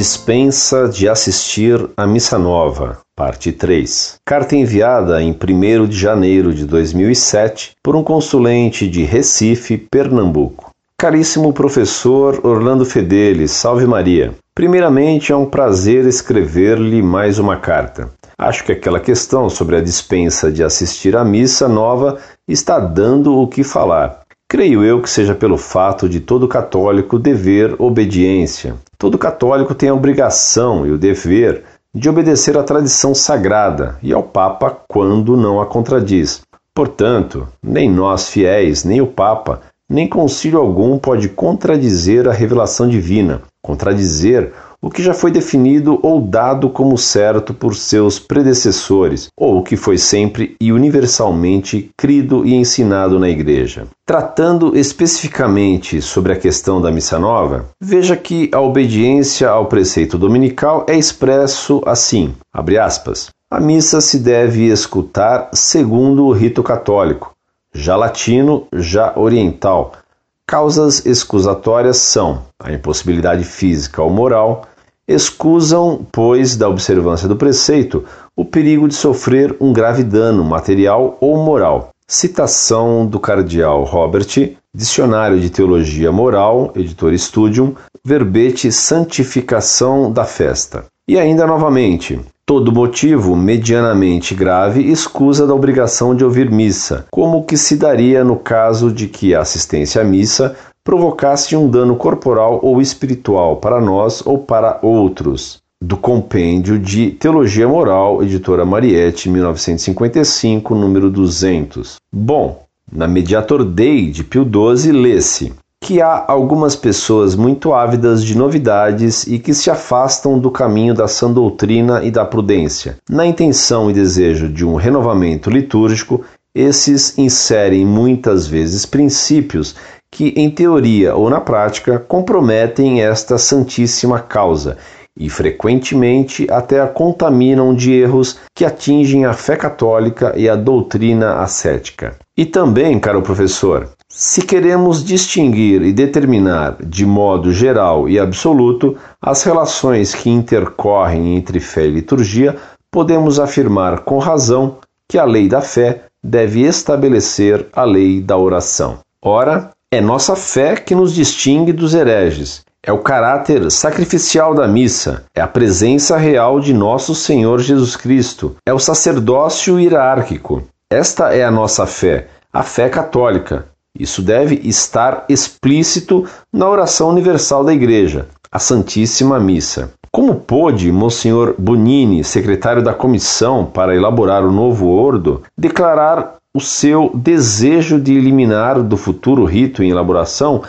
dispensa de assistir à Missa Nova, parte 3. Carta enviada em 1 de janeiro de 2007 por um consulente de Recife, Pernambuco. Caríssimo professor Orlando Fedeli, salve Maria. Primeiramente, é um prazer escrever-lhe mais uma carta. Acho que aquela questão sobre a dispensa de assistir à missa nova está dando o que falar. Creio eu que seja pelo fato de todo católico dever obediência. Todo católico tem a obrigação e o dever de obedecer à tradição sagrada e ao Papa quando não a contradiz. Portanto, nem nós fiéis, nem o Papa, nem concílio algum pode contradizer a revelação divina, contradizer o que já foi definido ou dado como certo por seus predecessores, ou o que foi sempre e universalmente crido e ensinado na Igreja. Tratando especificamente sobre a questão da missa nova, veja que a obediência ao preceito dominical é expresso assim, aspas, a missa se deve escutar segundo o rito católico, já latino, já oriental. Causas excusatórias são a impossibilidade física ou moral, excusam, pois, da observância do preceito, o perigo de sofrer um grave dano material ou moral. Citação do cardeal Robert, Dicionário de Teologia Moral, editor Studium, verbete santificação da festa. E ainda novamente, todo motivo medianamente grave escusa da obrigação de ouvir missa, como o que se daria no caso de que a assistência à missa provocasse um dano corporal ou espiritual para nós ou para outros. Do Compêndio de Teologia Moral, editora Mariette, 1955, número 200. Bom, na Mediator Dei de Pio XII lê-se que há algumas pessoas muito ávidas de novidades e que se afastam do caminho da sã doutrina e da prudência. Na intenção e desejo de um renovamento litúrgico, esses inserem muitas vezes princípios que, em teoria ou na prática, comprometem esta santíssima causa e frequentemente até a contaminam de erros que atingem a fé católica e a doutrina ascética. E também, caro professor, se queremos distinguir e determinar de modo geral e absoluto as relações que intercorrem entre fé e liturgia, podemos afirmar com razão que a lei da fé deve estabelecer a lei da oração. Ora, é nossa fé que nos distingue dos hereges. É o caráter sacrificial da missa, é a presença real de nosso Senhor Jesus Cristo, é o sacerdócio hierárquico. Esta é a nossa fé, a fé católica. Isso deve estar explícito na oração universal da Igreja, a Santíssima Missa. Como pôde Monsenhor Bonini, secretário da comissão para elaborar o novo ordo, declarar o seu desejo de eliminar do futuro rito em elaboração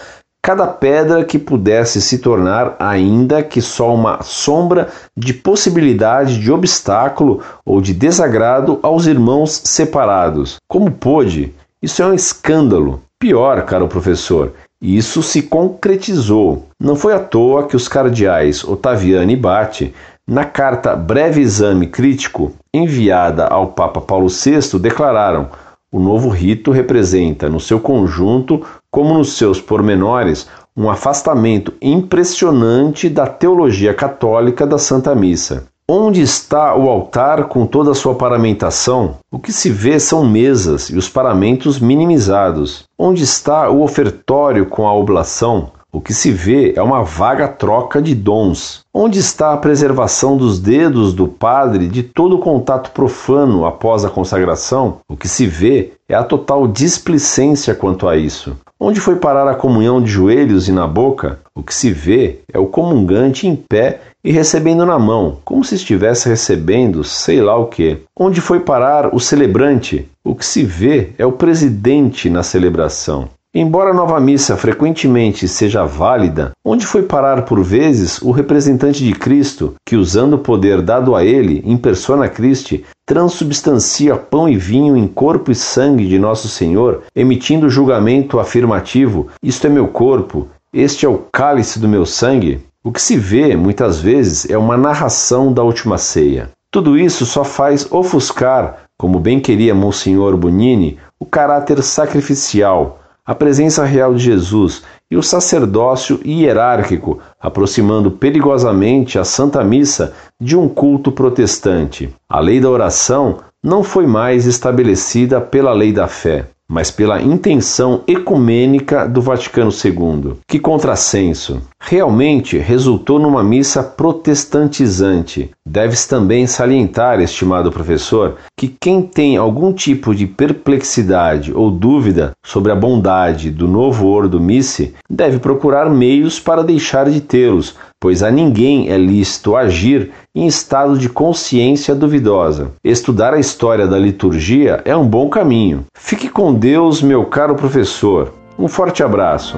cada pedra que pudesse se tornar, ainda que só uma sombra de possibilidade de obstáculo ou de desagrado aos irmãos separados. Como pôde? Isso é um escândalo. Pior, caro professor, isso se concretizou. Não foi à toa que os cardeais Otaviano e Bate, na carta Breve Exame Crítico enviada ao Papa Paulo VI, declararam o novo rito representa, no seu conjunto como nos seus pormenores, um afastamento impressionante da teologia católica da Santa Missa. Onde está o altar com toda a sua paramentação? O que se vê são mesas e os paramentos minimizados. Onde está o ofertório com a oblação? O que se vê é uma vaga troca de dons. Onde está a preservação dos dedos do padre de todo o contato profano após a consagração? O que se vê é a total displicência quanto a isso. Onde foi parar a comunhão de joelhos e na boca? O que se vê é o comungante em pé e recebendo na mão, como se estivesse recebendo sei lá o que. Onde foi parar o celebrante? O que se vê é o presidente na celebração. Embora a nova missa frequentemente seja válida, onde foi parar por vezes o representante de Cristo, que usando o poder dado a ele, em persona Christi, transubstancia pão e vinho em corpo e sangue de nosso Senhor, emitindo julgamento afirmativo: Isto é meu corpo, este é o cálice do meu sangue? O que se vê, muitas vezes, é uma narração da última ceia. Tudo isso só faz ofuscar, como bem queria Monsenhor Bonini, o caráter sacrificial a presença real de Jesus e o sacerdócio hierárquico, aproximando perigosamente a Santa Missa de um culto protestante. A lei da oração não foi mais estabelecida pela lei da fé mas pela intenção ecumênica do Vaticano II. Que contrassenso! Realmente resultou numa missa protestantizante. Deve-se também salientar, estimado professor, que quem tem algum tipo de perplexidade ou dúvida sobre a bondade do novo Ordo Missi deve procurar meios para deixar de tê-los, pois a ninguém é lícito agir em estado de consciência duvidosa. Estudar a história da liturgia é um bom caminho. Fique com Deus, meu caro professor. Um forte abraço.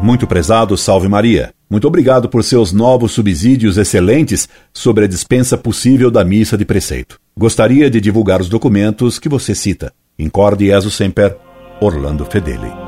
Muito prezado, salve Maria. Muito obrigado por seus novos subsídios excelentes sobre a dispensa possível da missa de preceito. Gostaria de divulgar os documentos que você cita. Incorde Jesus Semper, Orlando Fedeli.